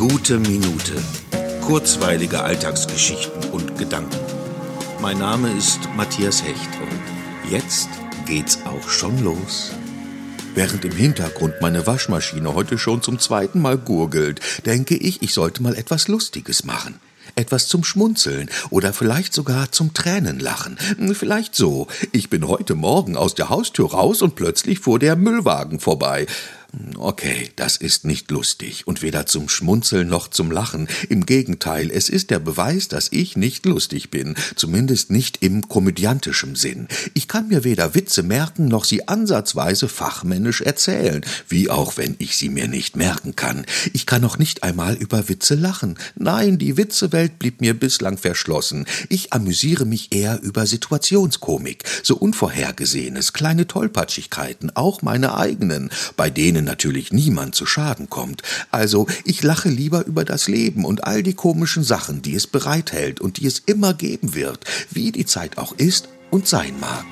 Gute Minute. Kurzweilige Alltagsgeschichten und Gedanken. Mein Name ist Matthias Hecht und jetzt geht's auch schon los. Während im Hintergrund meine Waschmaschine heute schon zum zweiten Mal gurgelt, denke ich, ich sollte mal etwas Lustiges machen. Etwas zum Schmunzeln oder vielleicht sogar zum Tränenlachen. Vielleicht so. Ich bin heute Morgen aus der Haustür raus und plötzlich fuhr der Müllwagen vorbei. Okay, das ist nicht lustig und weder zum Schmunzeln noch zum Lachen. Im Gegenteil, es ist der Beweis, dass ich nicht lustig bin, zumindest nicht im komödiantischen Sinn. Ich kann mir weder Witze merken noch sie ansatzweise fachmännisch erzählen, wie auch wenn ich sie mir nicht merken kann. Ich kann noch nicht einmal über Witze lachen. Nein, die Witzewelt blieb mir bislang verschlossen. Ich amüsiere mich eher über Situationskomik, so Unvorhergesehenes, kleine Tollpatschigkeiten, auch meine eigenen, bei denen denen natürlich niemand zu Schaden kommt. Also ich lache lieber über das Leben und all die komischen Sachen, die es bereithält und die es immer geben wird, wie die Zeit auch ist und sein mag.